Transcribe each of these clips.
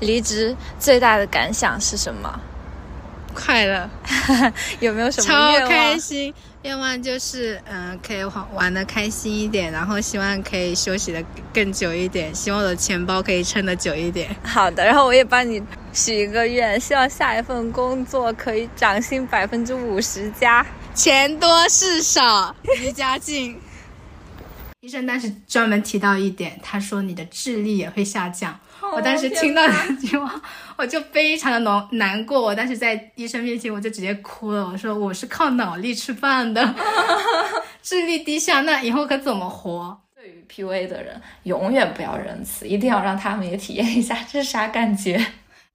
离职最大的感想是什么？快乐，有没有什么超开心。愿望就是，嗯、可以玩玩的开心一点，然后希望可以休息的更久一点，希望我的钱包可以撑得久一点。好的，然后我也帮你许一个愿，希望下一份工作可以涨薪百分之五十加。钱多事少，离家近。医生当时专门提到一点，他说你的智力也会下降。我当时听到这句话，我就非常的难难过。我当时在医生面前，我就直接哭了。我说我是靠脑力吃饭的，智力低下，那以后可怎么活？对于 PUA 的人，永远不要仁慈，一定要让他们也体验一下这是啥感觉。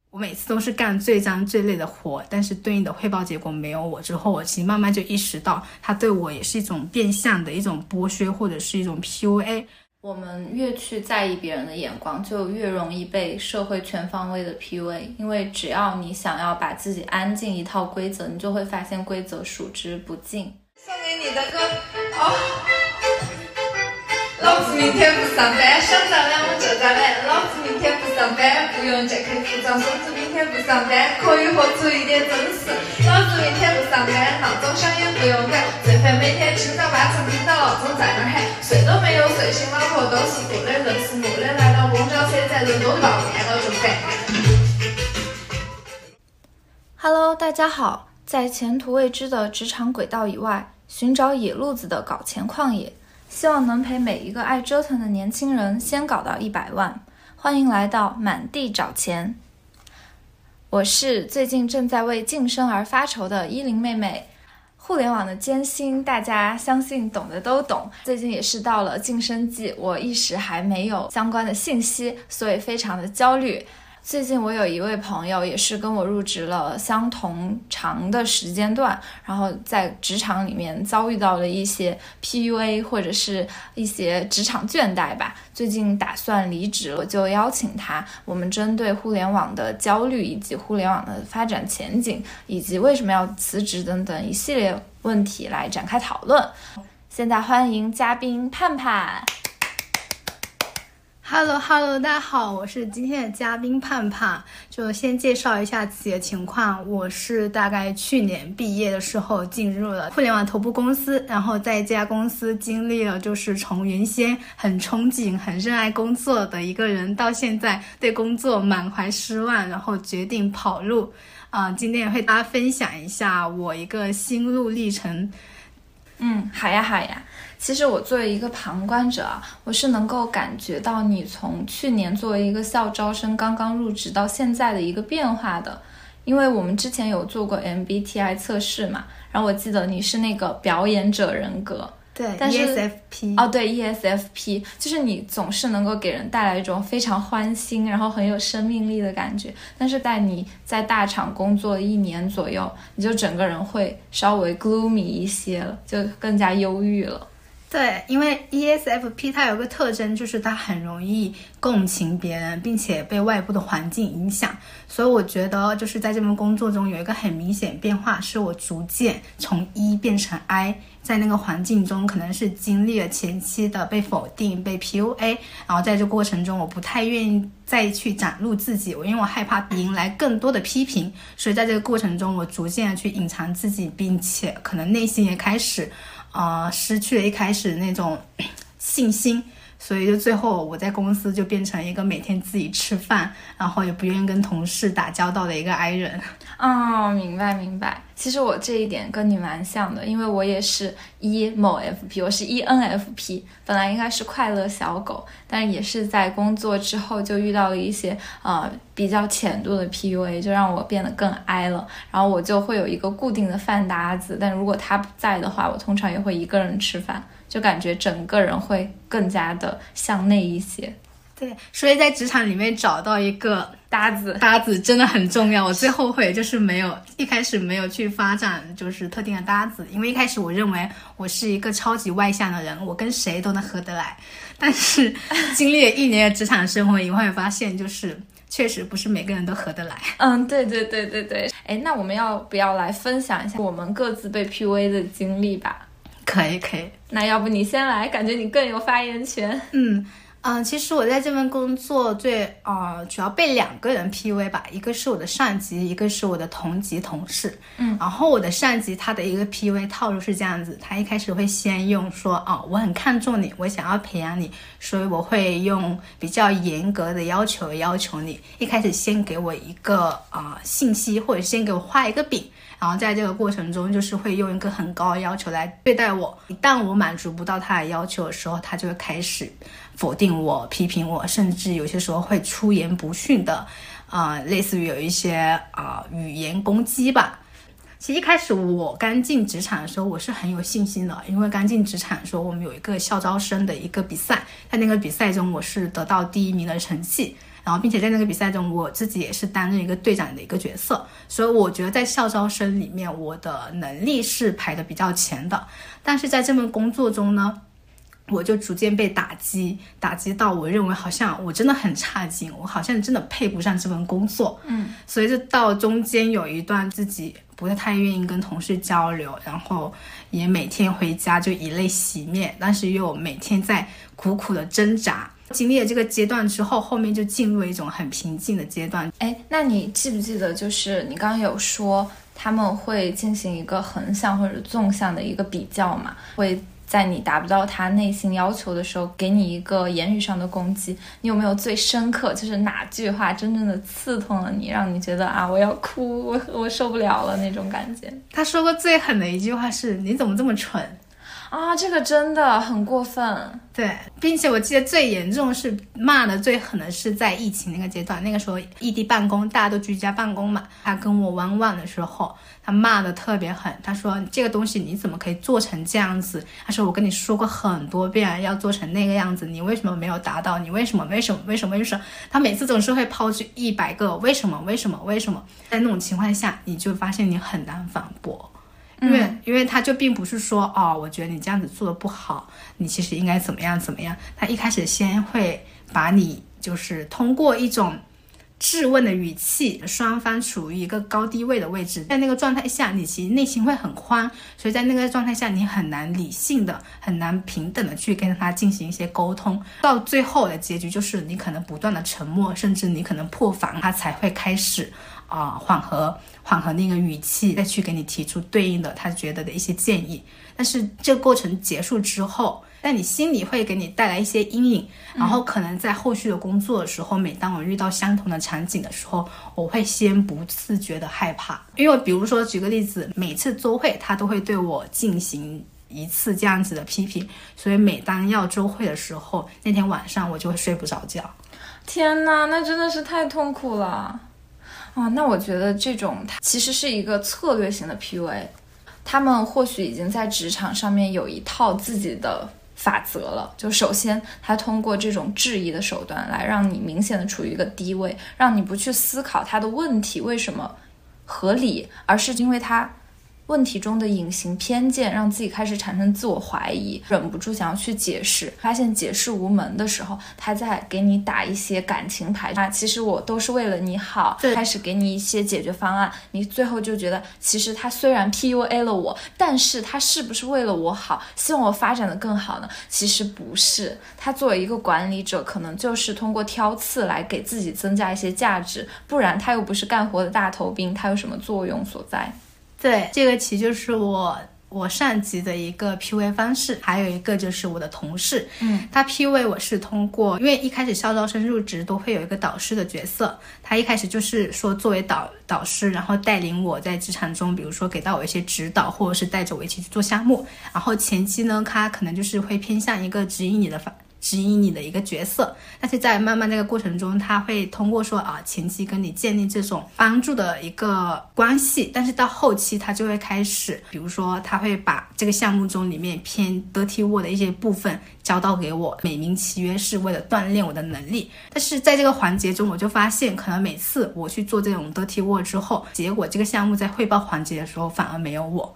我每次都是干最脏最累的活，但是对应的汇报结果没有我之后，我其实慢慢就意识到，他对我也是一种变相的一种剥削，或者是一种 PUA。我们越去在意别人的眼光，就越容易被社会全方位的 PUA。因为只要你想要把自己安静一套规则，你就会发现规则数之不尽。送给你的歌哦。老子明天不上班，想咋懒我就咋懒。老子明天不上班，不用借客服装。老子明天不上班，可以活出一点真实。老子明天不上班，闹钟响也不用管。最烦每天清早八晨听到闹钟在那喊，睡都没有睡醒，老婆都是不的，人是木的。来到公交车站，人多的抱怨了就烦。Hello，大家好，在前途未知的职场轨道以外，寻找野路子的搞钱旷野，希望能陪每一个爱折腾的年轻人先搞到一百万。欢迎来到满地找钱。我是最近正在为晋升而发愁的依林妹妹。互联网的艰辛，大家相信懂的都懂。最近也是到了晋升季，我一时还没有相关的信息，所以非常的焦虑。最近我有一位朋友，也是跟我入职了相同长的时间段，然后在职场里面遭遇到了一些 PUA 或者是一些职场倦怠吧。最近打算离职，我就邀请他，我们针对互联网的焦虑以及互联网的发展前景，以及为什么要辞职等等一系列问题来展开讨论。现在欢迎嘉宾盼盼。Hello Hello，大家好，我是今天的嘉宾盼盼。就先介绍一下自己的情况，我是大概去年毕业的时候进入了互联网头部公司，然后在这家公司经历了就是从原先很憧憬、很热爱工作的一个人，到现在对工作满怀失望，然后决定跑路。啊、今天也会大家分享一下我一个心路历程。嗯，好呀好呀。其实我作为一个旁观者啊，我是能够感觉到你从去年作为一个校招生刚刚入职到现在的一个变化的。因为我们之前有做过 MBTI 测试嘛，然后我记得你是那个表演者人格，对但是 ESFP 哦，对 ESFP，就是你总是能够给人带来一种非常欢欣，然后很有生命力的感觉。但是在你在大厂工作一年左右，你就整个人会稍微 gloomy 一些了，就更加忧郁了。对，因为 ESFP 它有个特征，就是它很容易共情别人，并且被外部的环境影响。所以我觉得，就是在这份工作中有一个很明显变化，是我逐渐从 E 变成 I。在那个环境中，可能是经历了前期的被否定、被 PUA，然后在这过程中，我不太愿意再去展露自己，我因为我害怕迎来更多的批评，所以在这个过程中，我逐渐的去隐藏自己，并且可能内心也开始。啊，失去了一开始那种信心，所以就最后我在公司就变成一个每天自己吃饭，然后也不愿意跟同事打交道的一个 I 人。哦，明白明白。其实我这一点跟你蛮像的，因为我也是 E 某 FP，我是 ENFP，本来应该是快乐小狗，但也是在工作之后就遇到了一些呃比较浅度的 PUA，就让我变得更 I 了。然后我就会有一个固定的饭搭子，但如果他不在的话，我通常也会一个人吃饭，就感觉整个人会更加的向内一些。对，所以在职场里面找到一个搭子，搭子真的很重要。我最后悔就是没有一开始没有去发展就是特定的搭子，因为一开始我认为我是一个超级外向的人，我跟谁都能合得来。但是 经历了一年的职场生活以后，会发现就是确实不是每个人都合得来。嗯，对对对对对。哎，那我们要不要来分享一下我们各自被 PUA 的经历吧？可以可以，那要不你先来，感觉你更有发言权。嗯。嗯，其实我在这份工作最呃主要被两个人 PUA 吧，一个是我的上级，一个是我的同级同事。嗯，然后我的上级他的一个 PUA 套路是这样子，他一开始会先用说啊、我很看重你，我想要培养你，所以我会用比较严格的要求要求你。一开始先给我一个啊、信息，或者先给我画一个饼。然后在这个过程中，就是会用一个很高的要求来对待我。一旦我满足不到他的要求的时候，他就会开始否定我、批评我，甚至有些时候会出言不逊的，啊、类似于有一些啊、语言攻击吧。其实一开始我刚进职场的时候，我是很有信心的，因为刚进职场的时候，我们有一个校招生的一个比赛，在那个比赛中我是得到第一名的成绩，然后并且在那个比赛中，我自己也是担任一个队长的一个角色，所以我觉得在校招生里面，我的能力是排的比较前的。但是在这份工作中呢，我就逐渐被打击，打击到我认为好像我真的很差劲，我好像真的配不上这份工作。嗯，所以就到中间有一段自己不是太愿意跟同事交流，然后也每天回家就以泪洗面，但是又每天在苦苦的挣扎。经历了这个阶段之后，后面就进入了一种很平静的阶段。哎，那你记不记得，就是你刚刚有说他们会进行一个横向或者纵向的一个比较嘛？会在你达不到他内心要求的时候，给你一个言语上的攻击。你有没有最深刻，就是哪句话真正的刺痛了你，让你觉得啊，我要哭，我我受不了了那种感觉？他说过最狠的一句话是：“你怎么这么蠢？”啊，这个真的很过分。对，并且我记得最严重是骂的最狠的是在疫情那个阶段，那个时候异地办公，大家都居家办公嘛。他跟我玩网的时候，他骂的特别狠，他说这个东西你怎么可以做成这样子？他说我跟你说过很多遍要做成那个样子，你为什么没有达到？你为什么？为什么？为什么？为什么？他每次总是会抛出一百个为什么？为什么？为什么？在那种情况下，你就发现你很难反驳。因为，因为他就并不是说哦，我觉得你这样子做的不好，你其实应该怎么样怎么样。他一开始先会把你就是通过一种质问的语气，双方处于一个高低位的位置，在那个状态下，你其实内心会很慌，所以在那个状态下，你很难理性的、很难平等的去跟他进行一些沟通。到最后的结局就是你可能不断的沉默，甚至你可能破防，他才会开始。啊、缓和缓和那个语气，再去给你提出对应的他觉得的一些建议。但是这个过程结束之后，但你心里会给你带来一些阴影，然后可能在后续的工作的时候，每当我遇到相同的场景的时候，我会先不自觉的害怕，因为比如说举个例子，每次周会他都会对我进行。一次这样子的批评，所以每当要周会的时候，那天晚上我就会睡不着觉。天呐，那真的是太痛苦了。啊，那我觉得这种它其实是一个策略型的 PUA，他们或许已经在职场上面有一套自己的法则了。就首先，他通过这种质疑的手段来让你明显的处于一个低位，让你不去思考他的问题为什么合理，而是因为他。问题中的隐形偏见，让自己开始产生自我怀疑，忍不住想要去解释，发现解释无门的时候，他在给你打一些感情牌啊，其实我都是为了你好，对开始给你一些解决方案，你最后就觉得，其实他虽然 PUA 了我，但是他是不是为了我好，希望我发展的更好呢？其实不是，他作为一个管理者，可能就是通过挑刺来给自己增加一些价值，不然他又不是干活的大头兵，他有什么作用所在？对，这个其实就是我我上级的一个 PUA 方式，还有一个就是我的同事，嗯，他 PUA 我是通过，因为一开始校招生入职都会有一个导师的角色，他一开始就是说作为导导师，然后带领我在职场中，比如说给到我一些指导，或者是带着我一起去做项目，然后前期呢，他可能就是会偏向一个指引你的方。指引你的一个角色，但是在慢慢这个过程中，他会通过说啊前期跟你建立这种帮助的一个关系，但是到后期他就会开始，比如说他会把这个项目中里面偏 dirty word 的一些部分交到给我，美名其曰是为了锻炼我的能力，但是在这个环节中，我就发现可能每次我去做这种 dirty word 之后，结果这个项目在汇报环节的时候反而没有我。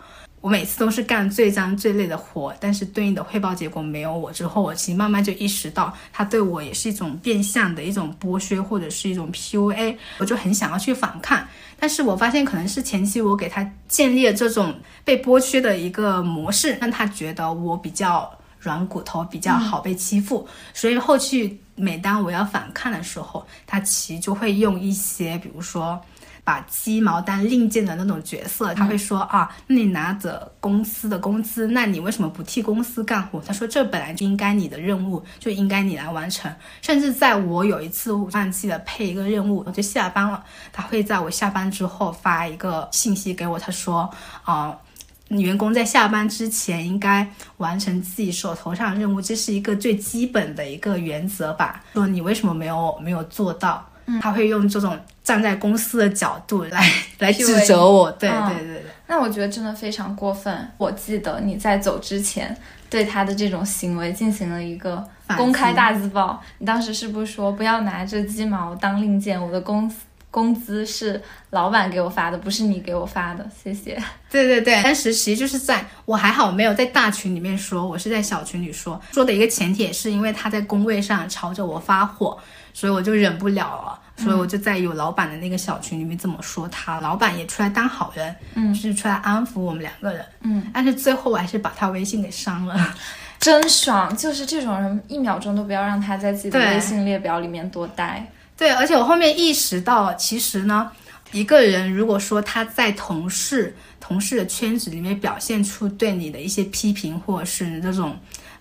我每次都是干最脏最累的活，但是对应的汇报结果没有我。之后我其实慢慢就意识到，他对我也是一种变相的一种剥削，或者是一种 PUA。我就很想要去反抗，但是我发现可能是前期我给他建立了这种被剥削的一个模式，让他觉得我比较软骨头，比较好被欺负。所以后续每当我要反抗的时候，他其实就会用一些，比如说。把鸡毛当令箭的那种角色，他会说啊，那你拿着公司的工资，那你为什么不替公司干活？他说这本来就应该你的任务，就应该你来完成。甚至在我有一次忘记了配一个任务，我就下班了，他会在我下班之后发一个信息给我，他说啊，员工在下班之前应该完成自己手头上的任务，这是一个最基本的一个原则吧？说你为什么没有没有做到？他会用这种站在公司的角度来 来指责我，对对对对。那我觉得真的非常过分。我记得你在走之前对他的这种行为进行了一个公开大字报。你当时是不是说不要拿这鸡毛当令箭？我的工工资是老板给我发的，不是你给我发的。谢谢。对 对对，当时其实就是在我还好没有在大群里面说，我是在小群里说。说的一个前提也是因为他在工位上朝着我发火。所以我就忍不了了，所以我就在有老板的那个小群里面这么说他，老板也出来当好人，嗯，是出来安抚我们两个人，嗯，但是最后我还是把他微信给删了，真爽，就是这种人一秒钟都不要让他在自己的微信列表里面多待。对，而且我后面意识到，其实呢，一个人如果说他在同事同事的圈子里面表现出对你的一些批评或者是这种。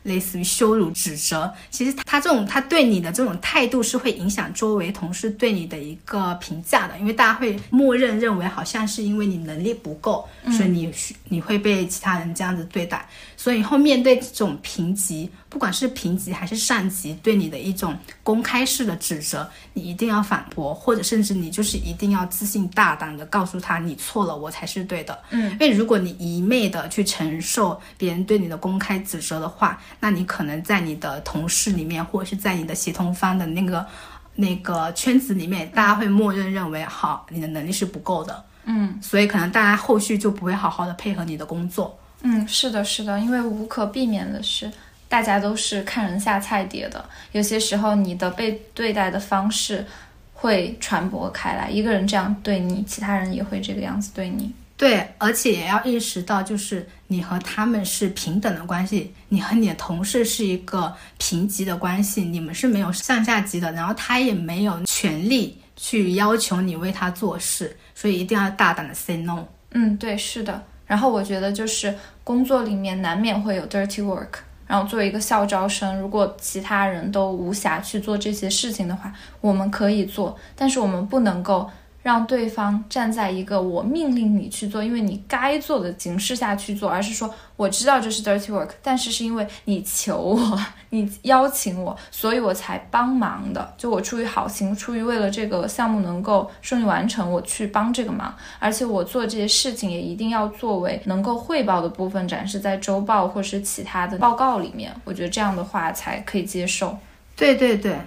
类似于羞辱、指责，其实他这种他对你的这种态度是会影响周围同事对你的一个评价的，因为大家会默认认为好像是因为你能力不够，所以你你会被其他人这样子对待。所以以后面对这种评级，不管是评级还是上级对你的一种公开式的指责，你一定要反驳，或者甚至你就是一定要自信大胆的告诉他你错了，我才是对的。嗯，因为如果你一昧的去承受别人对你的公开指责的话，那你可能在你的同事里面，或者是在你的协同方的那个那个圈子里面，大家会默认认为，好，你的能力是不够的，嗯，所以可能大家后续就不会好好的配合你的工作。嗯，是的，是的，因为无可避免的是，大家都是看人下菜碟的，有些时候你的被对待的方式会传播开来，一个人这样对你，其他人也会这个样子对你。对，而且也要意识到，就是你和他们是平等的关系，你和你的同事是一个平级的关系，你们是没有上下级的，然后他也没有权利去要求你为他做事，所以一定要大胆的 say no。嗯，对，是的。然后我觉得就是工作里面难免会有 dirty work，然后作为一个校招生，如果其他人都无暇去做这些事情的话，我们可以做，但是我们不能够。让对方站在一个我命令你去做，因为你该做的形式下去做，而是说我知道这是 dirty work，但是是因为你求我，你邀请我，所以我才帮忙的。就我出于好心，出于为了这个项目能够顺利完成，我去帮这个忙。而且我做这些事情也一定要作为能够汇报的部分，展示在周报或是其他的报告里面。我觉得这样的话才可以接受。对对对。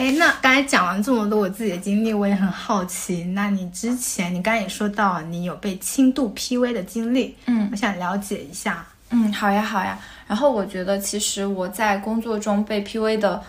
哎，那刚才讲完这么多我自己的经历，我也很好奇。那你之前，你刚才也说到你有被轻度 PV 的经历，嗯，我想了解一下。嗯，好呀，好呀。然后我觉得，其实我在工作中被 PV 的。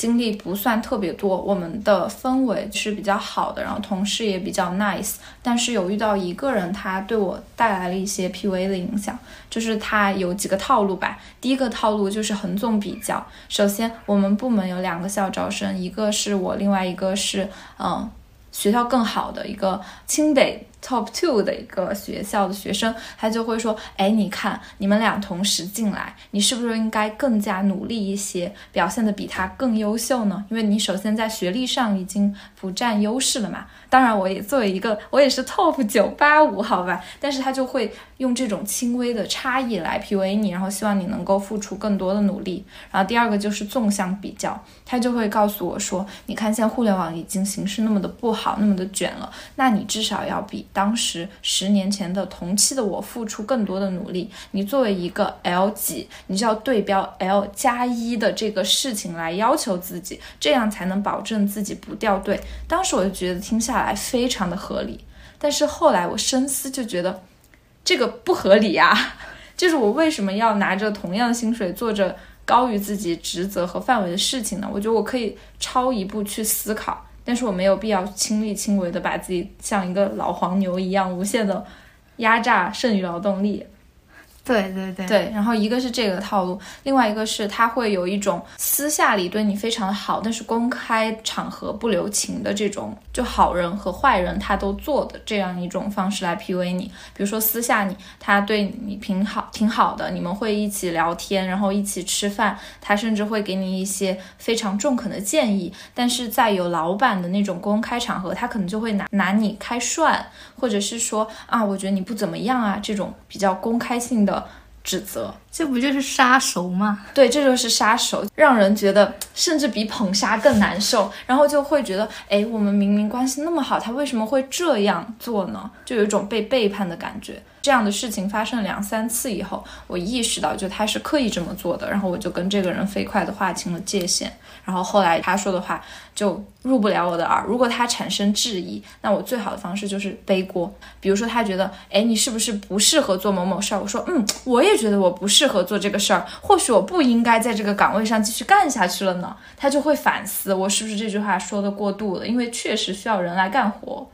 经历不算特别多，我们的氛围是比较好的，然后同事也比较 nice。但是有遇到一个人，他对我带来了一些 P V 的影响，就是他有几个套路吧。第一个套路就是横纵比较。首先，我们部门有两个校招生，一个是我，另外一个是嗯学校更好的一个清北。Top two 的一个学校的学生，他就会说：“哎，你看你们俩同时进来，你是不是应该更加努力一些，表现的比他更优秀呢？因为你首先在学历上已经不占优势了嘛。当然，我也作为一个，我也是 Top 九八五，好吧。但是他就会用这种轻微的差异来 PUA 你，然后希望你能够付出更多的努力。然后第二个就是纵向比较，他就会告诉我说：你看现在互联网已经形势那么的不好，那么的卷了，那你至少要比。”当时十年前的同期的我付出更多的努力，你作为一个 L 几，你就要对标 L 加一的这个事情来要求自己，这样才能保证自己不掉队。当时我就觉得听下来非常的合理，但是后来我深思就觉得这个不合理呀，就是我为什么要拿着同样的薪水做着高于自己职责和范围的事情呢？我觉得我可以超一步去思考。但是我没有必要亲力亲为的把自己像一个老黄牛一样无限的压榨剩余劳动力。对对对对，然后一个是这个套路，另外一个是他会有一种私下里对你非常好，但是公开场合不留情的这种，就好人和坏人他都做的这样一种方式来 PUA 你。比如说私下你他对你挺好挺好的，你们会一起聊天，然后一起吃饭，他甚至会给你一些非常中肯的建议。但是在有老板的那种公开场合，他可能就会拿拿你开涮，或者是说啊，我觉得你不怎么样啊，这种比较公开性的。指责，这不就是杀熟吗？对，这就是杀熟，让人觉得甚至比捧杀更难受。然后就会觉得，哎，我们明明关系那么好，他为什么会这样做呢？就有一种被背叛的感觉。这样的事情发生两三次以后，我意识到就他是刻意这么做的，然后我就跟这个人飞快的划清了界限。然后后来他说的话就入不了我的耳。如果他产生质疑，那我最好的方式就是背锅。比如说他觉得，哎，你是不是不适合做某某事儿？我说，嗯，我也觉得我不适适合做这个事儿，或许我不应该在这个岗位上继续干下去了呢。他就会反思，我是不是这句话说的过度了？因为确实需要人来干活。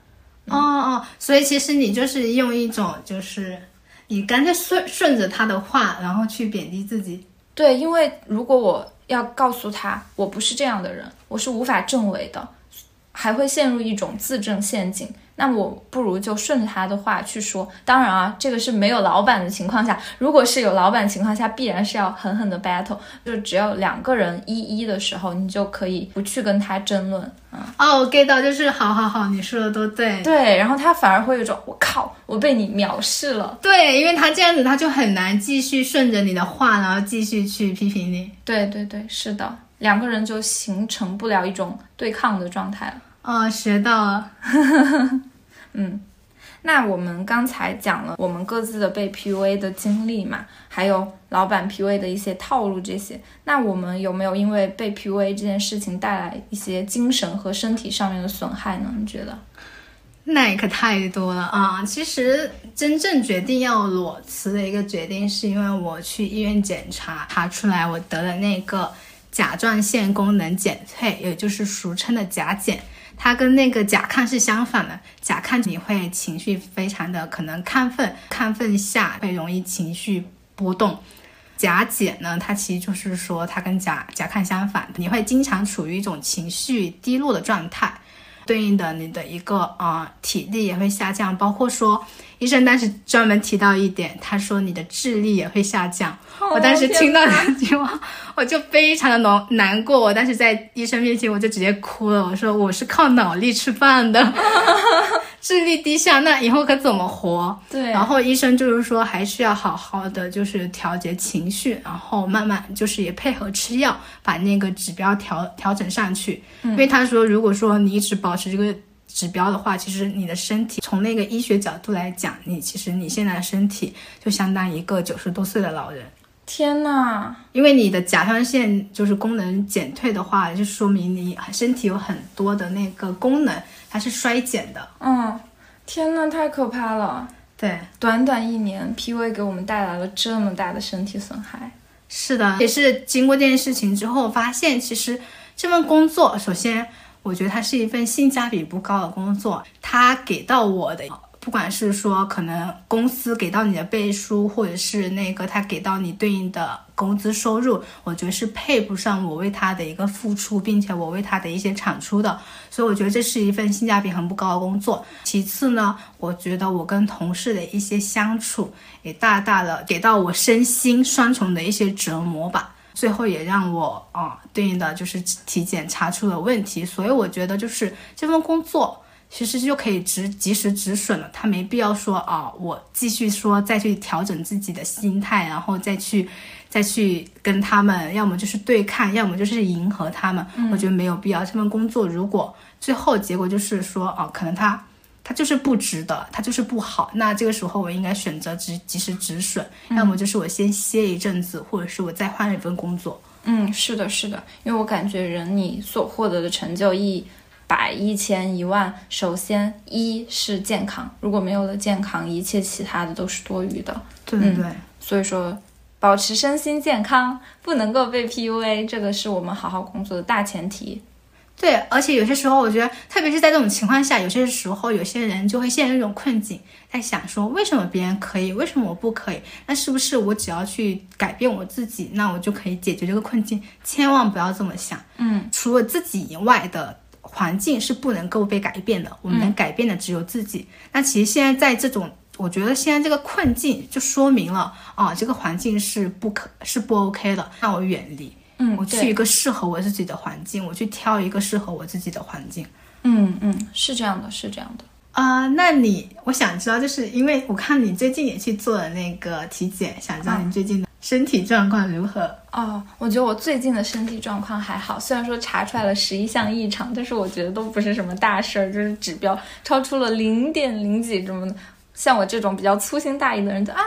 哦哦，所以其实你就是用一种，就是你干脆顺顺着他的话，然后去贬低自己。对，因为如果我要告诉他我不是这样的人，我是无法证伪的，还会陷入一种自证陷阱。那么我不如就顺着他的话去说。当然啊，这个是没有老板的情况下，如果是有老板情况下，必然是要狠狠的 battle。就只要两个人一一的时候，你就可以不去跟他争论。啊，哦，我 get 到，就是好好好，你说的都对。对，然后他反而会有种我靠，我被你藐视了。对，因为他这样子，他就很难继续顺着你的话，然后继续去批评你。对对对，是的，两个人就形成不了一种对抗的状态了。哦，学到了。嗯，那我们刚才讲了我们各自的被 PUA 的经历嘛，还有老板 PUA 的一些套路这些。那我们有没有因为被 PUA 这件事情带来一些精神和身体上面的损害呢？你觉得？那可太多了啊！其实真正决定要裸辞的一个决定，是因为我去医院检查，查出来我得了那个甲状腺功能减退，也就是俗称的甲减。它跟那个甲亢是相反的，甲亢你会情绪非常的可能亢奋，亢奋下会容易情绪波动。甲减呢，它其实就是说它跟甲甲亢相反，你会经常处于一种情绪低落的状态。对应的你的一个啊体力也会下降，包括说医生当时专门提到一点，他说你的智力也会下降。我当时听到这句话，我就非常的难难过。我当时在医生面前我就直接哭了，我说我是靠脑力吃饭的，智力低下，那以后可怎么活？对。然后医生就是说还是要好好的就是调节情绪，然后慢慢就是也配合吃药，把那个指标调调整上去。因为他说如果说你一直保持这个指标的话，其实你的身体从那个医学角度来讲，你其实你现在的身体就相当于一个九十多岁的老人。天呐，因为你的甲状腺就是功能减退的话，就说明你身体有很多的那个功能它是衰减的。嗯，天呐，太可怕了。对，短短一年，PUA 给我们带来了这么大的身体损害。是的，也是经过这件事情之后，发现其实这份工作，首先我觉得它是一份性价比不高的工作，它给到我的。不管是说可能公司给到你的背书，或者是那个他给到你对应的工资收入，我觉得是配不上我为他的一个付出，并且我为他的一些产出的。所以我觉得这是一份性价比很不高的工作。其次呢，我觉得我跟同事的一些相处也大大的给到我身心双重的一些折磨吧。最后也让我啊对应的就是体检查出了问题。所以我觉得就是这份工作。其实就可以止及时止损了，他没必要说啊，我继续说再去调整自己的心态，然后再去 再去跟他们，要么就是对抗，要么就是迎合他们。我觉得没有必要。这份工作如果最后结果就是说啊，可能他他就是不值得，它就是不好，那这个时候我应该选择及及时止损，要么就是我先歇一阵子，或者是我再换一份工作。嗯，是的，是的，因为我感觉人你所获得的成就一。百一千一万，首先一是健康，如果没有了健康，一切其他的都是多余的。对对，所以说保持身心健康，不能够被 PUA，这个是我们好好工作的大前提。对，而且有些时候，我觉得，特别是在这种情况下，有些时候，有些人就会陷入一种困境，在想说，为什么别人可以，为什么我不可以？那是不是我只要去改变我自己，那我就可以解决这个困境？千万不要这么想。嗯，除了自己以外的环境是不能够被改变的，我们能改变的只有自己。那其实现在在这种，我觉得现在这个困境就说明了，啊，这个环境是不可是不 OK 的，那我远离。嗯，我去一个适合我自己的环境，我去挑一个适合我自己的环境。嗯嗯，是这样的，是这样的。啊，那你我想知道，就是因为我看你最近也去做了那个体检，想知道你最近的身体状况如何？哦，我觉得我最近的身体状况还好，虽然说查出来了十一项异常，但是我觉得都不是什么大事儿，就是指标超出了零点零几这么的。像我这种比较粗心大意的人，就啊。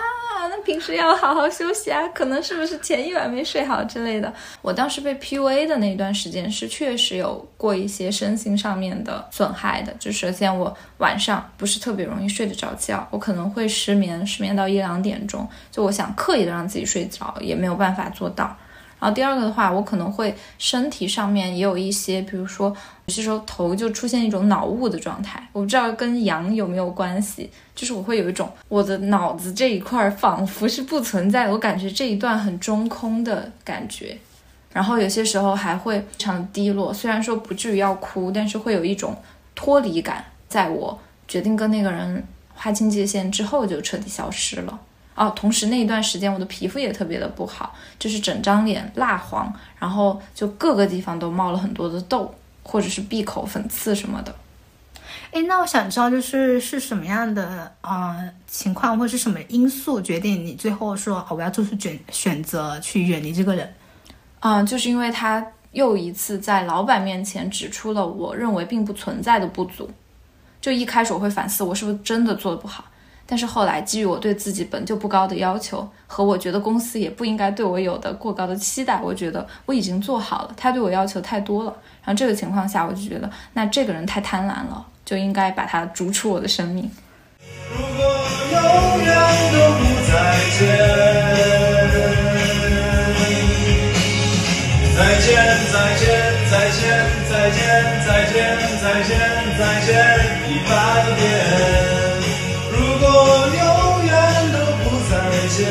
那平时要好好休息啊，可能是不是前一晚没睡好之类的。我当时被 PUA 的那一段时间是确实有过一些身心上面的损害的。就首先我晚上不是特别容易睡得着觉，我可能会失眠，失眠到一两点钟。就我想刻意的让自己睡着，也没有办法做到。然后第二个的话，我可能会身体上面也有一些，比如说有些时候头就出现一种脑雾的状态，我不知道跟阳有没有关系，就是我会有一种我的脑子这一块仿佛是不存在，我感觉这一段很中空的感觉。然后有些时候还会非常低落，虽然说不至于要哭，但是会有一种脱离感，在我决定跟那个人划清界限之后就彻底消失了。哦，同时那一段时间我的皮肤也特别的不好，就是整张脸蜡黄，然后就各个地方都冒了很多的痘，或者是闭口粉刺什么的。哎，那我想知道，就是是什么样的呃情况，或是什么因素决定你最后说哦，我要做出选选择去远离这个人？嗯，就是因为他又一次在老板面前指出了我认为并不存在的不足。就一开始我会反思，我是不是真的做的不好。但是后来，基于我对自己本就不高的要求，和我觉得公司也不应该对我有的过高的期待，我觉得我已经做好了。他对我要求太多了，然后这个情况下，我就觉得那这个人太贪婪了，就应该把他逐出我的生命。如果永远都不再见，再见，再见，再见，再见，再见，再见，再见一百遍。见，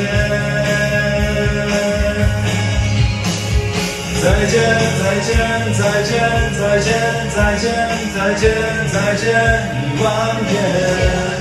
再见，再见，再见，再见，再见，再见，再见一万遍。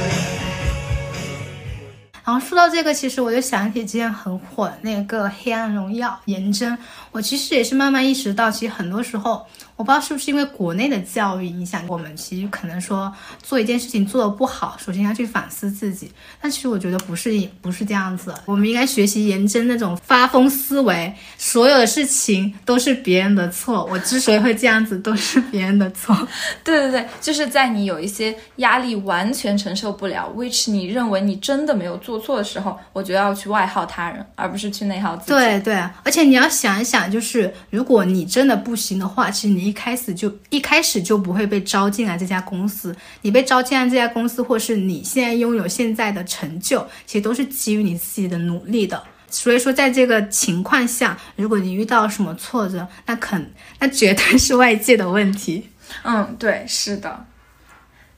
然后说到这个，其实我就想起之前很火那个《黑暗荣耀》颜真，我其实也是慢慢意识到，其实很多时候。我不知道是不是因为国内的教育影响我们，其实可能说做一件事情做的不好，首先要去反思自己。但其实我觉得不是，不是这样子。我们应该学习颜真那种发疯思维，所有的事情都是别人的错。我之所以会这样子，都是别人的错。对对对，就是在你有一些压力完全承受不了，which 你认为你真的没有做错的时候，我觉得要去外耗他人，而不是去内耗自己。对对，而且你要想一想，就是如果你真的不行的话，其实你。一开始就一开始就不会被招进来这家公司，你被招进来这家公司，或是你现在拥有现在的成就，其实都是基于你自己的努力的。所以说，在这个情况下，如果你遇到什么挫折，那肯那绝对是外界的问题。嗯，对，是的。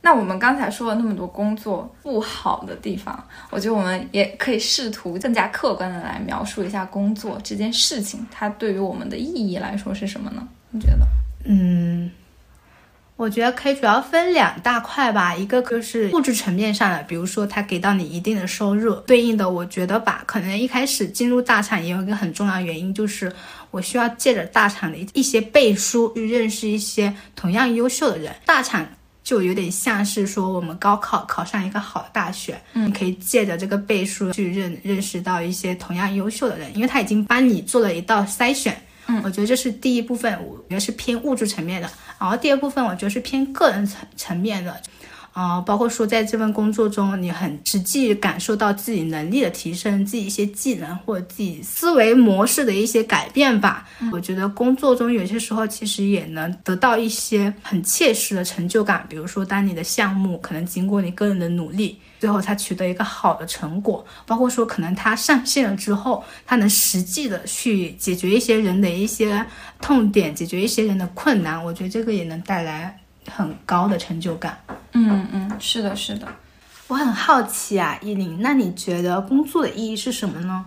那我们刚才说了那么多工作不好的地方，我觉得我们也可以试图更加客观的来描述一下工作这件事情，它对于我们的意义来说是什么呢？你觉得？嗯，我觉得可以主要分两大块吧，一个就是物质层面上的，比如说他给到你一定的收入，对应的，我觉得吧，可能一开始进入大厂也有一个很重要原因，就是我需要借着大厂的一一些背书去认识一些同样优秀的人。大厂就有点像是说我们高考考上一个好的大学，嗯，你可以借着这个背书去认认识到一些同样优秀的人，因为他已经帮你做了一道筛选。嗯，我觉得这是第一部分，我觉得是偏物质层面的。然后第二部分，我觉得是偏个人层层面的。呃，包括说在这份工作中，你很实际感受到自己能力的提升，自己一些技能或者自己思维模式的一些改变吧。我觉得工作中有些时候其实也能得到一些很切实的成就感，比如说当你的项目可能经过你个人的努力。最后，他取得一个好的成果，包括说，可能他上线了之后，他能实际的去解决一些人的一些痛点，解决一些人的困难，我觉得这个也能带来很高的成就感。嗯嗯，是的，是的。我很好奇啊，依林，那你觉得工作的意义是什么呢？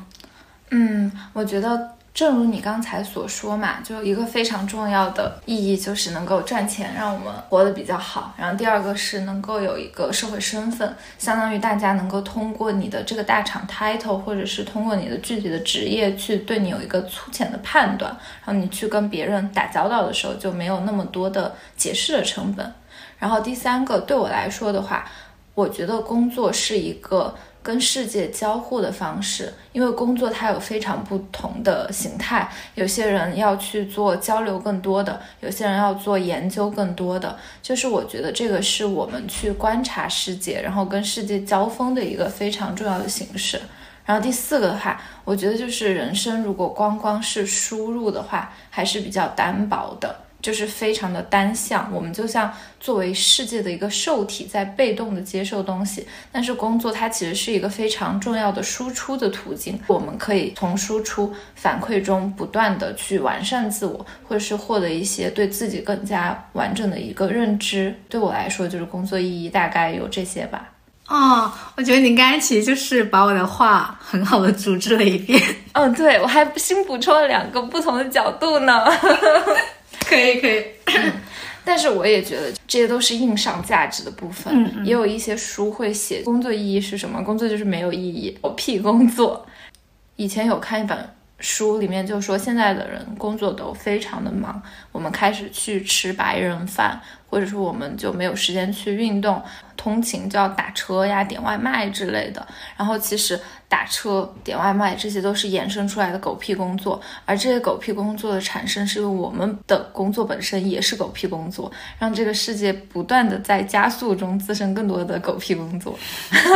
嗯，我觉得。正如你刚才所说嘛，就一个非常重要的意义就是能够赚钱，让我们活得比较好。然后第二个是能够有一个社会身份，相当于大家能够通过你的这个大厂 title，或者是通过你的具体的职业去对你有一个粗浅的判断，然后你去跟别人打交道的时候就没有那么多的解释的成本。然后第三个对我来说的话，我觉得工作是一个。跟世界交互的方式，因为工作它有非常不同的形态，有些人要去做交流更多的，有些人要做研究更多的，就是我觉得这个是我们去观察世界，然后跟世界交锋的一个非常重要的形式。然后第四个的话，我觉得就是人生如果光光是输入的话，还是比较单薄的。就是非常的单向，我们就像作为世界的一个受体，在被动的接受东西。但是工作它其实是一个非常重要的输出的途径，我们可以从输出反馈中不断的去完善自我，或者是获得一些对自己更加完整的一个认知。对我来说，就是工作意义大概有这些吧。哦，我觉得你刚才其实就是把我的话很好的组织了一遍。嗯，对我还新补充了两个不同的角度呢。可 以可以，但是我也觉得这些都是硬上价值的部分。也有一些书会写工作意义是什么，工作就是没有意义，狗屁工作。以前有看一本书，里面就说现在的人工作都非常的忙，我们开始去吃白人饭，或者说我们就没有时间去运动，通勤就要打车呀、点外卖之类的。然后其实。打车、点外卖，这些都是衍生出来的狗屁工作。而这些狗屁工作的产生，是因为我们的工作本身也是狗屁工作，让这个世界不断的在加速中滋生更多的狗屁工作。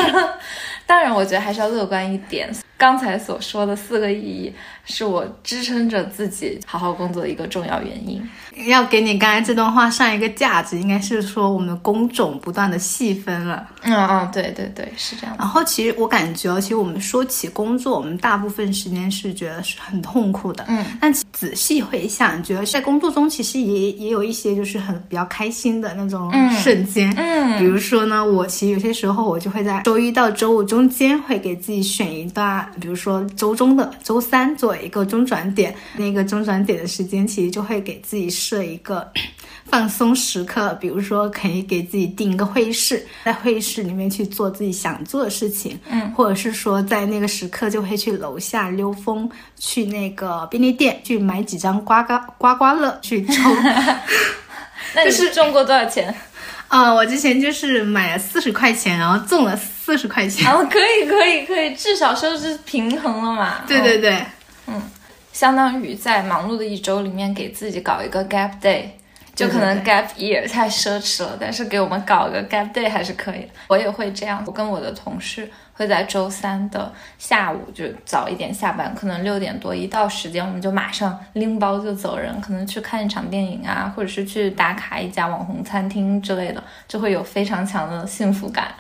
当然，我觉得还是要乐观一点。刚才所说的四个意义，是我支撑着自己好好工作的一个重要原因。要给你刚才这段话上一个价值，应该是说我们的工种不断的细分了。嗯嗯，对对对，是这样。然后其实我感觉，其实我们说起工作，我们大部分时间是觉得是很痛苦的。嗯，但仔细回想，觉得在工作中其实也也有一些就是很比较开心的那种瞬间。嗯，比如说呢，我其实有些时候我就会在周一到周五中间会给自己选一段，比如说周中的周三作为一个中转点，那个中转点的时间其实就会给自己设一个 放松时刻，比如说可以给自己定一个会议室，在会议室里面去做自己想做的事情，嗯，或者是说在那个时刻就会去楼下溜风，去那个便利店去买几张刮刮刮刮乐去抽。那你是中过多少钱？啊，我之前就是买了四十块钱，然后中了四十块钱。哦，可以可以可以，至少收支平衡了嘛。对对对，嗯。相当于在忙碌的一周里面给自己搞一个 gap day，就可能 gap year 太奢侈了，但是给我们搞个 gap day 还是可以的。我也会这样，我跟我的同事会在周三的下午就早一点下班，可能六点多一到时间，我们就马上拎包就走人，可能去看一场电影啊，或者是去打卡一家网红餐厅之类的，就会有非常强的幸福感。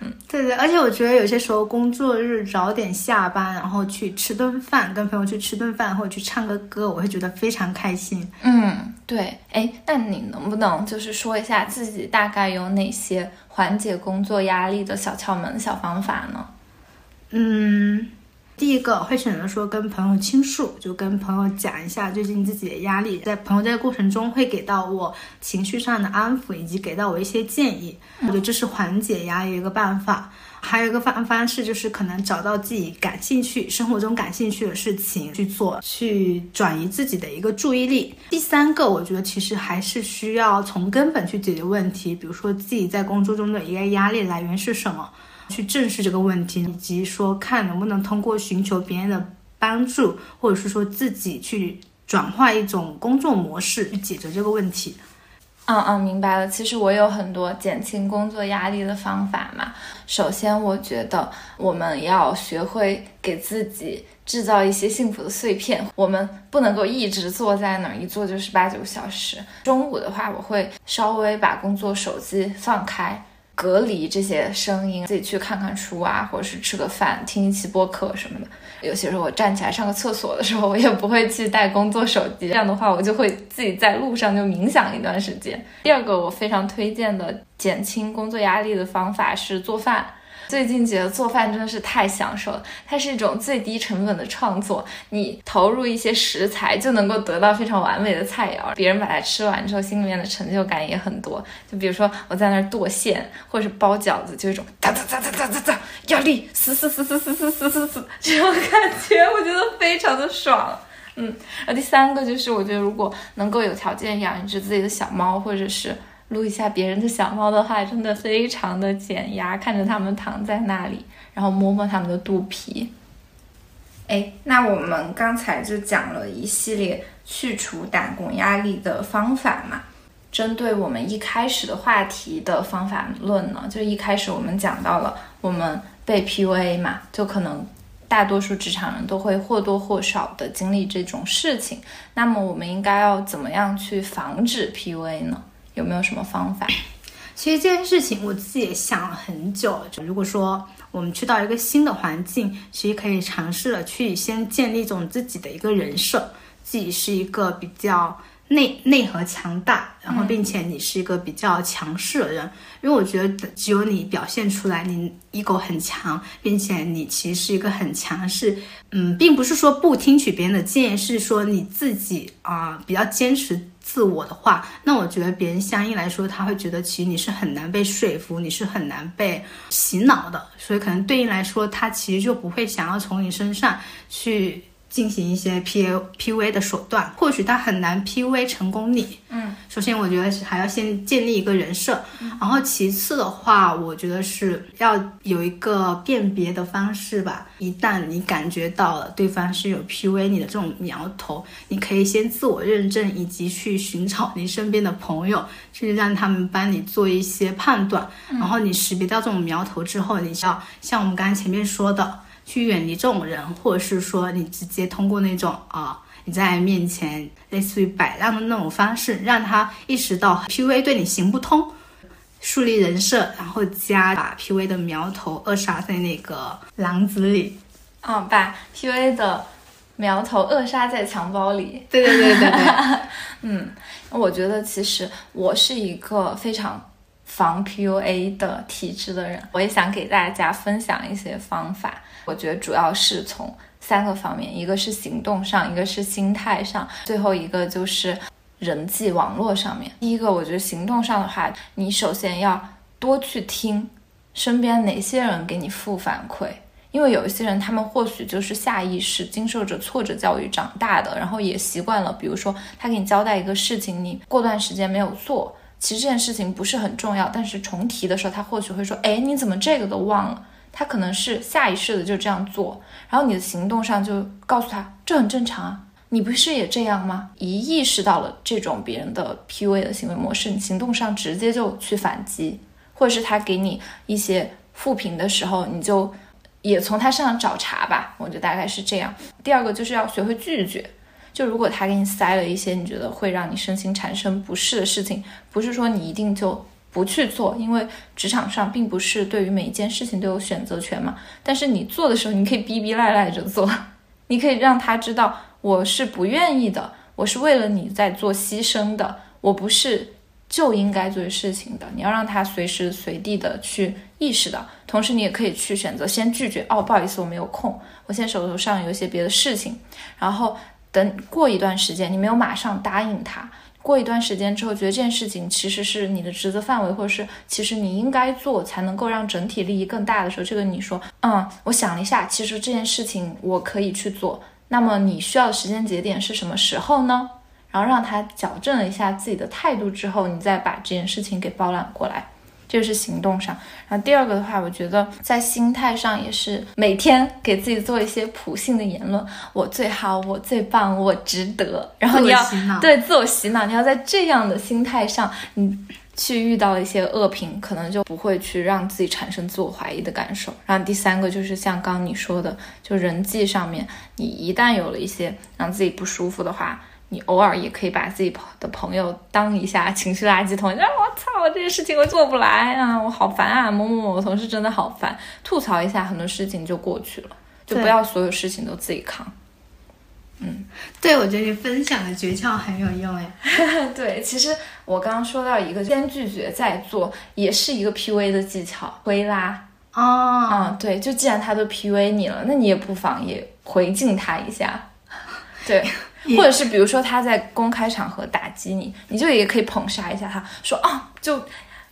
嗯，对对，而且我觉得有些时候工作日早点下班，然后去吃顿饭，跟朋友去吃顿饭，或者去唱个歌，我会觉得非常开心。嗯，对，哎，那你能不能就是说一下自己大概有哪些缓解工作压力的小窍门、小方法呢？嗯。第一个会选择说跟朋友倾诉，就跟朋友讲一下最近自己的压力，在朋友这个过程中会给到我情绪上的安抚，以及给到我一些建议，我觉得这是缓解压力一个办法。还有一个方方式就是可能找到自己感兴趣、生活中感兴趣的事情去做，去转移自己的一个注意力。第三个，我觉得其实还是需要从根本去解决问题，比如说自己在工作中的一个压力来源是什么。去正视这个问题，以及说看能不能通过寻求别人的帮助，或者是说自己去转化一种工作模式去解决这个问题。嗯嗯，明白了。其实我有很多减轻工作压力的方法嘛。首先，我觉得我们要学会给自己制造一些幸福的碎片。我们不能够一直坐在那儿，一坐就是八九个小时。中午的话，我会稍微把工作手机放开。隔离这些声音，自己去看看书啊，或者是吃个饭，听一期播客什么的。有些时候我站起来上个厕所的时候，我也不会去带工作手机。这样的话，我就会自己在路上就冥想一段时间。第二个我非常推荐的减轻工作压力的方法是做饭。最近觉得做饭真的是太享受了，它是一种最低成本的创作，你投入一些食材就能够得到非常完美的菜肴，别人把它吃完之后，心里面的成就感也很多。就比如说我在那儿剁馅或者是包饺子，就一种哒哒哒哒哒哒哒，压力嘶嘶嘶嘶嘶嘶嘶嘶嘶这种感觉，我觉得非常的爽。嗯，那第三个就是我觉得如果能够有条件养一只自己的小猫，或者是。撸一下别人的小猫的话，真的非常的减压。看着它们躺在那里，然后摸摸它们的肚皮。哎，那我们刚才就讲了一系列去除打工压力的方法嘛。针对我们一开始的话题的方法论呢，就一开始我们讲到了我们被 PUA 嘛，就可能大多数职场人都会或多或少的经历这种事情。那么我们应该要怎么样去防止 PUA 呢？有没有什么方法？其实这件事情我自己也想了很久。就如果说我们去到一个新的环境，其实可以尝试着去先建立一种自己的一个人设，自己是一个比较内内核强大，然后并且你是一个比较强势的人。因为我觉得只有你表现出来你 ego 很强，并且你其实是一个很强势，嗯，并不是说不听取别人的建议，是说你自己啊比较坚持。自我的话，那我觉得别人相应来说，他会觉得其实你是很难被说服，你是很难被洗脑的，所以可能对应来说，他其实就不会想要从你身上去。进行一些 P A P V 的手段，或许他很难 P V 成功你。首先我觉得是还要先建立一个人设，然后其次的话，我觉得是要有一个辨别的方式吧。一旦你感觉到了对方是有 PUA 你的这种苗头，你可以先自我认证，以及去寻找你身边的朋友，去让他们帮你做一些判断。然后你识别到这种苗头之后，你要像我们刚才前面说的。去远离这种人，或者是说你直接通过那种啊，你在面前类似于摆烂的那种方式，让他意识到 P U A 对你行不通，树立人设，然后加把 P U A 的苗头扼杀在那个篮子里，啊，把 P U A 的苗头扼杀在襁褓里。对对对对对，嗯，我觉得其实我是一个非常防 P U A 的体质的人，我也想给大家分享一些方法。我觉得主要是从三个方面，一个是行动上，一个是心态上，最后一个就是人际网络上面。第一个，我觉得行动上的话，你首先要多去听身边哪些人给你负反馈，因为有一些人他们或许就是下意识经受着挫折教育长大的，然后也习惯了，比如说他给你交代一个事情，你过段时间没有做，其实这件事情不是很重要，但是重提的时候，他或许会说，哎，你怎么这个都忘了？他可能是下意识的就这样做，然后你的行动上就告诉他这很正常啊，你不是也这样吗？一意识到了这种别人的 PUA 的行为模式，你行动上直接就去反击，或者是他给你一些负评的时候，你就也从他身上找茬吧。我觉得大概是这样。第二个就是要学会拒绝，就如果他给你塞了一些你觉得会让你身心产生不适的事情，不是说你一定就。不去做，因为职场上并不是对于每一件事情都有选择权嘛。但是你做的时候，你可以逼逼赖赖着做，你可以让他知道我是不愿意的，我是为了你在做牺牲的，我不是就应该做事情的。你要让他随时随地的去意识到，同时你也可以去选择先拒绝。哦，不好意思，我没有空，我现在手头上有一些别的事情。然后等过一段时间，你没有马上答应他。过一段时间之后，觉得这件事情其实是你的职责范围，或者是其实你应该做，才能够让整体利益更大的时候，这个你说，嗯，我想了一下，其实这件事情我可以去做。那么你需要的时间节点是什么时候呢？然后让他矫正了一下自己的态度之后，你再把这件事情给包揽过来。这是行动上。然后第二个的话，我觉得在心态上也是每天给自己做一些普信的言论，我最好，我最棒，我值得。然后你要对自我洗脑，你要在这样的心态上，你去遇到一些恶评，可能就不会去让自己产生自我怀疑的感受。然后第三个就是像刚刚你说的，就人际上面，你一旦有了一些让自己不舒服的话。你偶尔也可以把自己的朋友当一下情绪垃圾桶，啊，我操，这件事情我做不来啊，我好烦啊，某某某同事真的好烦，吐槽一下，很多事情就过去了，就不要所有事情都自己扛。嗯对，我觉得你分享的诀窍很有用哎。对，其实我刚刚说到一个先拒绝再做，也是一个 PUA 的技巧，推拉。哦，嗯，对，就既然他都 PUA 你了，那你也不妨也回敬他一下。对，或者是比如说他在公开场合打击你，你就也可以捧杀一下他，说啊，就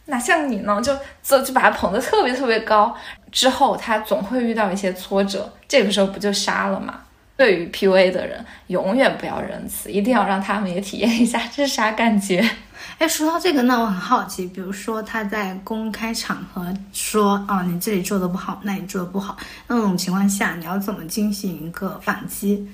哪像你呢，就就就把他捧得特别特别高。之后他总会遇到一些挫折，这个时候不就杀了吗？对于 PUA 的人，永远不要仁慈，一定要让他们也体验一下这是啥感觉。哎，说到这个呢，我很好奇，比如说他在公开场合说啊，你这里做的不好，那里做的不好，那种情况下，你要怎么进行一个反击？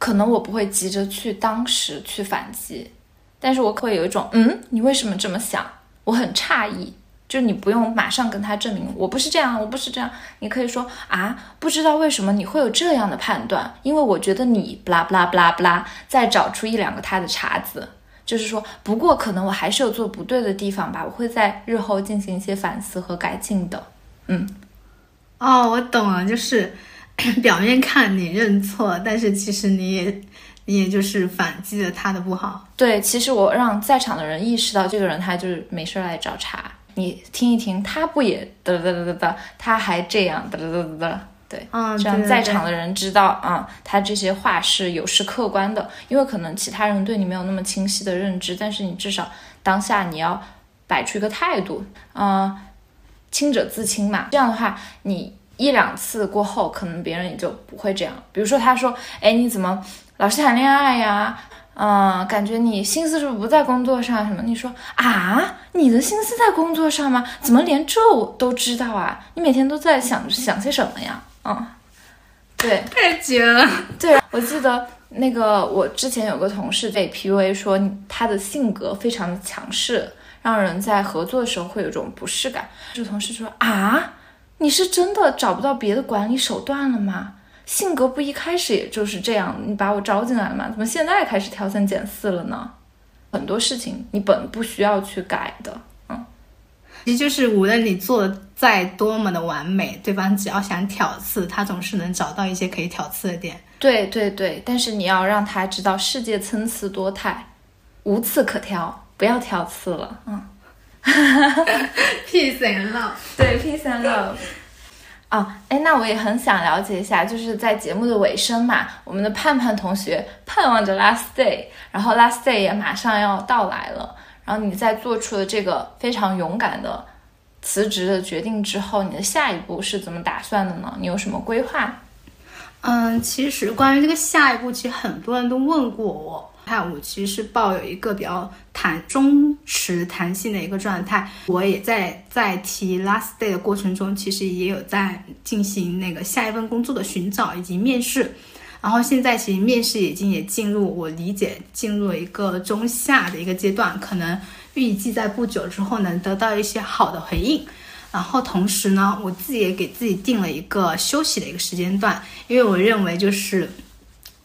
可能我不会急着去当时去反击，但是我会有一种，嗯，你为什么这么想？我很诧异。就你不用马上跟他证明我不是这样，我不是这样。你可以说啊，不知道为什么你会有这样的判断，因为我觉得你不啦不啦不啦不啦，再找出一两个他的茬子，就是说，不过可能我还是有做不对的地方吧，我会在日后进行一些反思和改进的。嗯哦，我懂了，就是 表面看你认错，但是其实你也你也就是反击了他的不好。对，其实我让在场的人意识到，这个人他就是没事儿来找茬。你听一听，他不也嘚嘚嘚嘚嘚，他还这样嘚嘚嘚嘚嘚，对，嗯，这样在场的人知道啊、他这些话是有失客观的，因为可能其他人对你没有那么清晰的认知，但是你至少当下你要摆出一个态度，嗯、清者自清嘛。这样的话，你一两次过后，可能别人也就不会这样。比如说他说，哎，你怎么老是谈恋爱呀？嗯，感觉你心思是不是不在工作上？什么？你说啊，你的心思在工作上吗？怎么连这我都知道啊？你每天都在想想些什么呀？嗯，对太绝了。对，我记得那个我之前有个同事被 PUA 说他的性格非常的强势，让人在合作的时候会有一种不适感。这个同事说啊，你是真的找不到别的管理手段了吗？性格不一开始也就是这样，你把我招进来了吗？怎么现在开始挑三拣四了呢？很多事情你本不需要去改的，嗯，其实就是无论你做的再多么的完美，对方只要想挑刺，他总是能找到一些可以挑刺的点。对对对，但是你要让他知道世界参差多态，无刺可挑，不要挑刺了，嗯。Peace and love。对，peace and love。哦，哎，那我也很想了解一下，就是在节目的尾声嘛，我们的盼盼同学盼望着 last day，然后 last day 也马上要到来了，然后你在做出了这个非常勇敢的辞职的决定之后，你的下一步是怎么打算的呢？你有什么规划？嗯，其实关于这个下一步，其实很多人都问过我。看，我其实是抱有一个比较弹中持弹性的一个状态。我也在在提 last day 的过程中，其实也有在进行那个下一份工作的寻找以及面试。然后现在其实面试已经也进入我理解进入了一个中下的一个阶段，可能预计在不久之后能得到一些好的回应。然后同时呢，我自己也给自己定了一个休息的一个时间段，因为我认为就是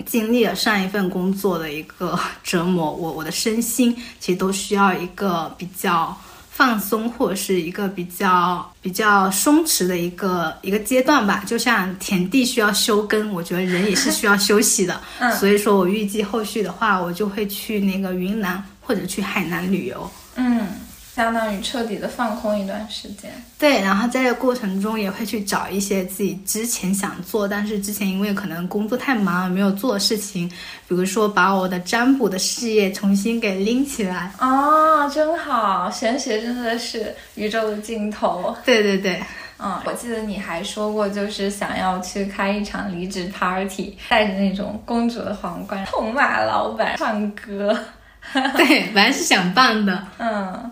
经历了上一份工作的一个 折磨，我我的身心其实都需要一个比较放松或者是一个比较比较松弛的一个一个阶段吧。就像田地需要休耕，我觉得人也是需要休息的。嗯所以说我预计后续的话，我就会去那个云南或者去海南旅游。嗯，相当于彻底的放空一段时间。对，然后在这个过程中也会去找一些自己之前想做，但是之前因为可能工作太忙没有做的事情，比如说把我的占卜的事业重新给拎起来。哦，真好，玄学真的是宇宙的尽头。对对对，嗯，我记得你还说过，就是想要去开一场离职 party，戴着那种公主的皇冠，痛骂老板，唱歌，对，本来是想办的。嗯，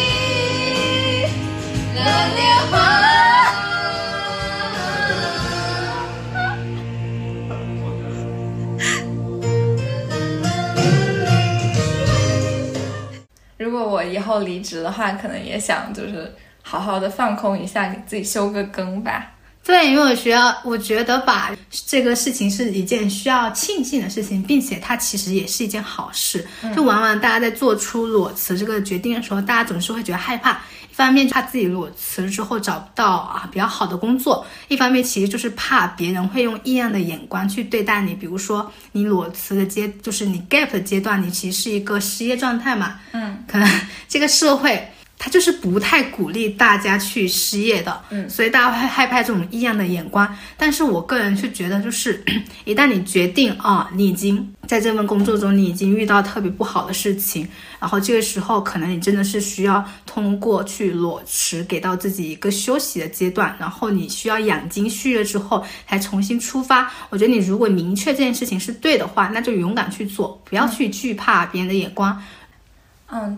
我以后离职的话，可能也想就是好好的放空一下，给自己休个更吧。对，因为我需要，我觉得吧，这个事情是一件需要庆幸的事情，并且它其实也是一件好事。就往往大家在做出裸辞这个决定的时候，大家总是会觉得害怕，一方面怕自己裸辞之后找不到啊比较好的工作，一方面其实就是怕别人会用异样的眼光去对待你。比如说你裸辞的阶，就是你 gap 的阶段，你其实是一个失业状态嘛，嗯，可能这个社会。它就是不太鼓励大家去失业的，嗯所以大家会害怕这种异样的眼光。但是我个人是觉得，就是 一旦你决定啊，你已经在这份工作中，你已经遇到特别不好的事情，然后这个时候可能你真的是需要通过去裸辞，给到自己一个休息的阶段，然后你需要养精蓄锐之后才重新出发。我觉得你如果明确这件事情是对的话，那就勇敢去做，不要去惧怕别人的眼光。嗯，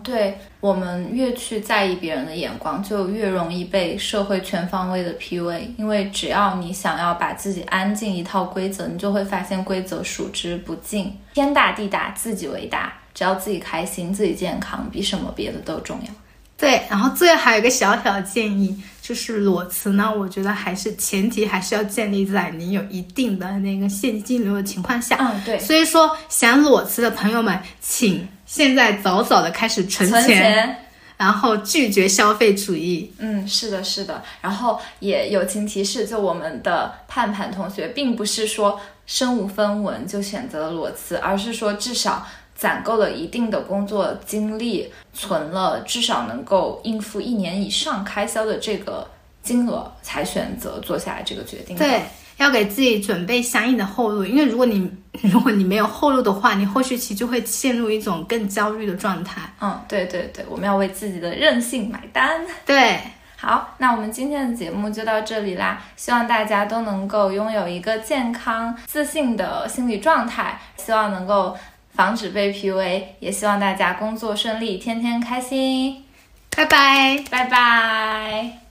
对我们越去在意别人的眼光，就越容易被社会全方位的 PUA。因为只要你想要把自己安进一套规则，你就会发现规则数之不尽。天大地大，自己为大，只要自己开心、自己健康，比什么别的都重要。对，然后最后还有一个小小的建议，就是裸辞呢，我觉得还是前提还是要建立在你有一定的那个现金流的情况下。嗯，对，所以说，想裸辞的朋友们，请现在早早的开始存存钱。然后拒绝消费主义。嗯，是的，是的。然后也友情提示，就我们的盼盼同学，并不是说身无分文就选择了裸辞，而是说至少攒够了一定的工作经历，存了至少能够应付一年以上开销的这个金额，才选择做下来这个决定。对，要给自己准备相应的后路，因为如果你如果你没有后路的话，你后续期就会陷入一种更焦虑的状态。嗯，对对对，我们要为自己的任性买单。对，好，那我们今天的节目就到这里啦。希望大家都能够拥有一个健康、自信的心理状态，希望能够防止被 PUA，也希望大家工作顺利，天天开心。拜拜。拜拜。